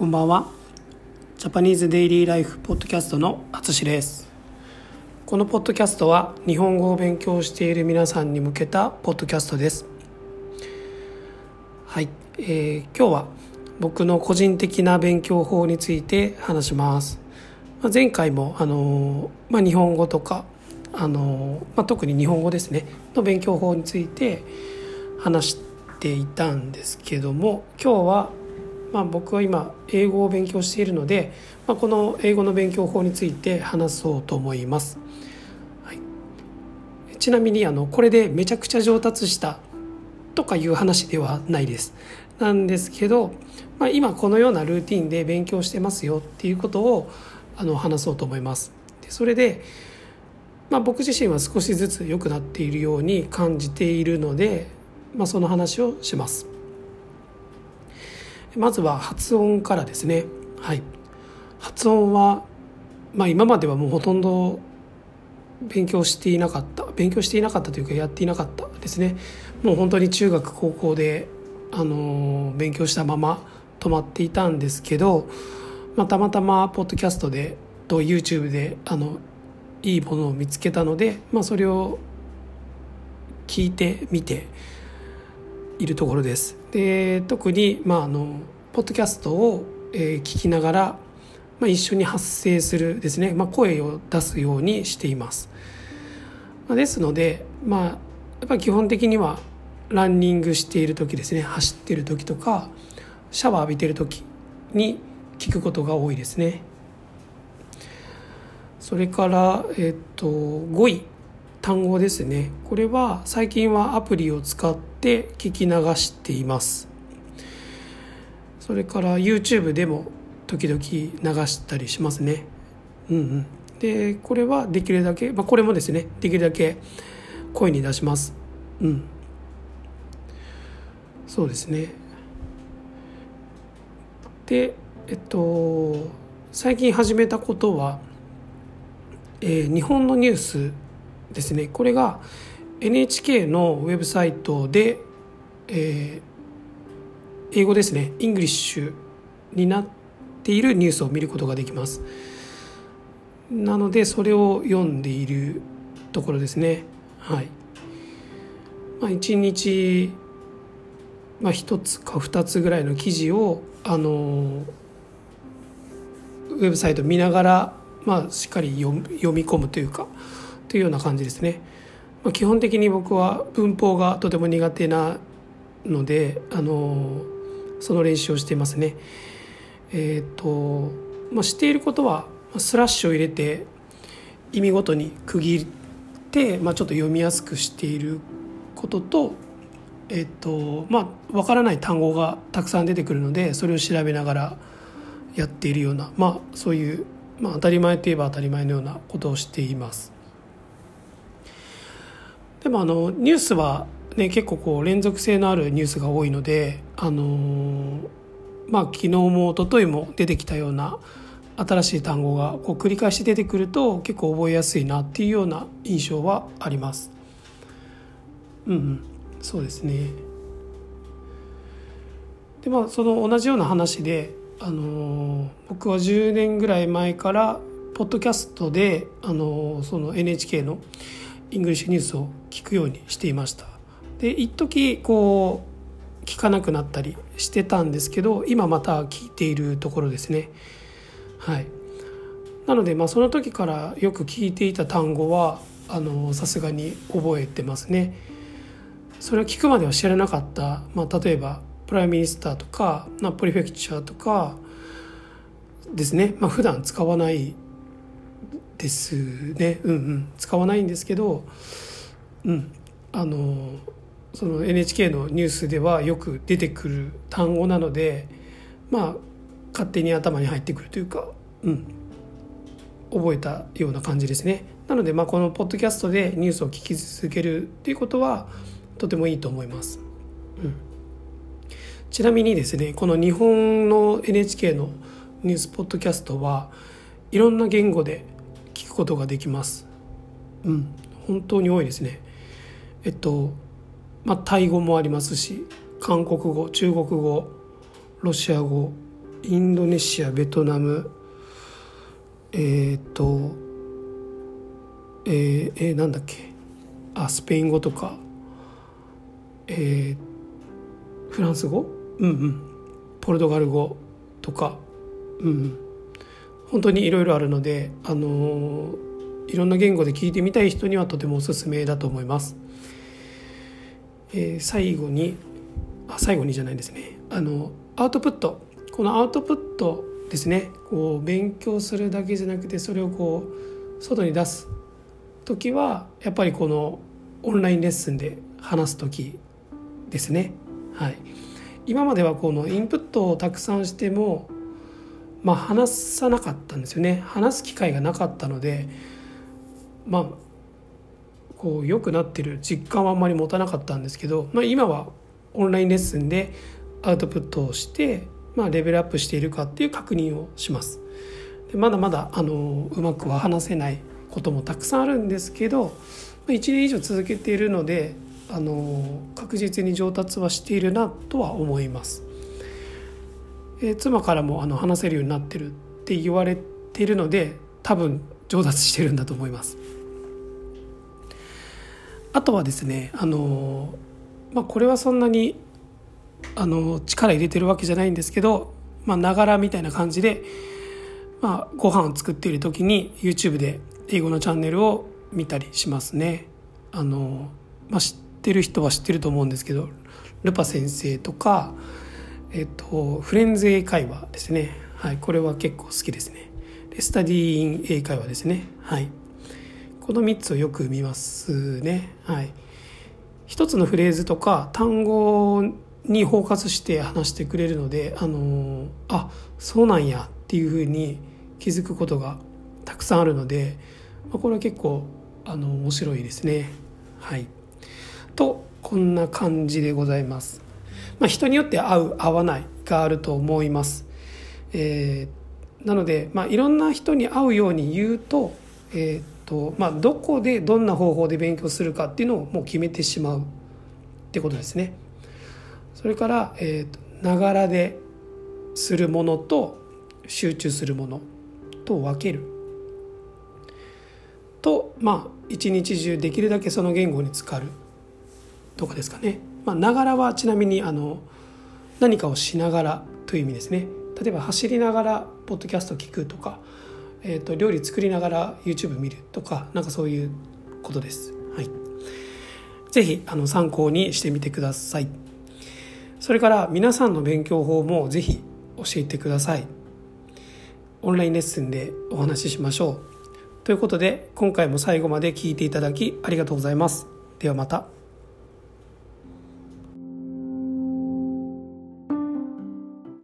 こんばんは。ジャパニーズデイリーライフポッドキャストのあつしです。このポッドキャストは日本語を勉強している皆さんに向けたポッドキャストです。はい、えー、今日は僕の個人的な勉強法について話します、まあ、前回もあの、まあ、日本語とかあの、まあ、特に日本語ですね。の勉強法について話していたんですけども今日はまあ、僕は今英語を勉強しているので、まあ、この英語の勉強法について話そうと思います、はい、ちなみにあのこれでめちゃくちゃ上達したとかいう話ではないです。なんですけど、まあ、今このようなルーティンで勉強してますよっていうことをあの話そうと思います。でそれで、まあ、僕自身は少しずつ良くなっているように感じているので、まあ、その話をします。まずは発音からですね。はい。発音はまあ今まではもうほとんど勉強していなかった勉強していなかったというかやっていなかったですね。もう本当に中学高校であの勉強したまま止まっていたんですけど、まあ、たまたまポッドキャストでと YouTube であのいいものを見つけたので、まあ、それを聞いてみているところです。で特に、まあ、あのポッドキャストを、えー、聞きながら、まあ、一緒に発声するですね、まあ、声を出すようにしています。まあ、ですので、まあ、やっぱり基本的にはランニングしている時ですね走ってる時とかシャワー浴びてる時に聞くことが多いですね。それから、えっと、5位単語ですねこれは最近はアプリを使っって聞き流しています。それから YouTube でも時々流したりしますね。うんうん。でこれはできるだけ、まあ、これもですねできるだけ声に出します。うん。そうですね。でえっと最近始めたことは、えー、日本のニュースですね。これが NHK のウェブサイトで、えー、英語ですね。 English になっているニュースを見ることができます。なのでそれを読んでいるところですね。はい、まあ、1日、まあ、1つか2つぐらいの記事をあのウェブサイト見ながら、まあ、しっかり読み込むというかというような感じですね。まあ、基本的に僕は文法がとても苦手なので、あのその練習をしていますね。えっ、ー、と、まあ、していることはスラッシュを入れて意味ごとに区切って、まあ、ちょっと読みやすくしていることと、え、ー、とまあ、分からない単語がたくさん出てくるのでそれを調べながらやっているような、まあ、そういう、まあ、当たり前といえば当たり前のようなことをしています。でもあのニュースは、ね、結構こう連続性のあるニュースが多いので、あのー、まあ、昨日も一昨日も出てきたような新しい単語がこう繰り返し出てくると結構覚えやすいなっていうような印象はあります。うん、そうですね。でまあその同じような話で、あのー、僕は10年ぐらい前からポッドキャストで、あのー、その NHK の English news を聞くようにしていました。で一時こう聞かなくなったりしてたんですけど今また聞いているところですね。はい。なのでまあその時からよく聞いていた単語はさすがに覚えてますね。それを聞くまでは知らなかった、まあ、例えば prime minister とかな prefecture とかですね、まあ普段使わないですね。うんうん。使わないんですけどうん。あのその NHK のニュースではよく出てくる単語なのでまあ勝手に頭に入ってくるというかうん。覚えたような感じですね。なのでまあこのポッドキャストでニュースを聞き続けるっていうことはとてもいいと思います、うん、ちなみにですねこの日本の NHK のニュースポッドキャストはいろんな言語で聞くことができます。うん。本当に多いですね。えっとまあタイ語もありますし韓国語中国語ロシア語インドネシアベトナムえっ、とえー、えー、なんだっけあスペイン語とかえー、フランス語？うんうん。ポルトガル語とか？うんうん。本当にいろいろあるのであの、いろんな言語で聞いてみたい人にはとてもおすすめだと思います。えー、最後にあ最後にじゃないですねあのアウトプットこのアウトプットですねこう勉強するだけじゃなくてそれをこう外に出す時はやっぱりこのオンラインレッスンで話す時ですね。はい、今まではこのインプットをたくさんしても、まあ、話さなかったんですよね話す機会がなかったのでまあこう良くなってる実感はあんまり持たなかったんですけど、まあ、今はオンラインレッスンでアウトプットをして、まあ、レベルアップしているかっていう確認をします。でまだまだあのうまくは話せないこともたくさんあるんですけどま1年以上続けているのであの確実に上達はしているなとは思います。え妻からもあの話せるようになってるって言われているので多分上達してるんだと思います。あとはですねあの、まあ、これはそんなにあの力入れてるわけじゃないんですけどながらみたいな感じで、まあ、ご飯を作っている時に YouTube で英語のチャンネルを見たりしますね。あのまあ、知ってる人は知ってると思うんですけどルパ先生とか、えっと、フレンズ英会話ですね、はい、これは結構好きですね。でスタディーイン英会話ですね、はい、この3つをよく見ますね、はい、一つのフレーズとか単語に包括して話してくれるのであのあそうなんやっていうふうに気づくことがたくさんあるので、まあ、これは結構あの面白いですね。はい。とこんな感じでございます。まあ、人によって合う合わないがあると思います。えー、なので、まあ、いろんな人に合うように言うと,、えーとまあ、どこでどんな方法で勉強するかっていうのをもう決めてしまうってことですね。それから、えー、ながらでするものと集中するものと分けるとまあ一日中できるだけその言語に浸かるとかですかね。まあ、ながらはちなみにあの何かをしながらという意味ですね。例えば走りながらポッドキャスト聞くとか、えーと、料理作りながら YouTube 見るとかなんかそういうことです。はい、ぜひあの参考にしてみてください。それから皆さんの勉強法もぜひ教えてください。オンラインレッスンでお話ししましょう。ということで今回も最後まで聞いていただきありがとうございます。ではまた。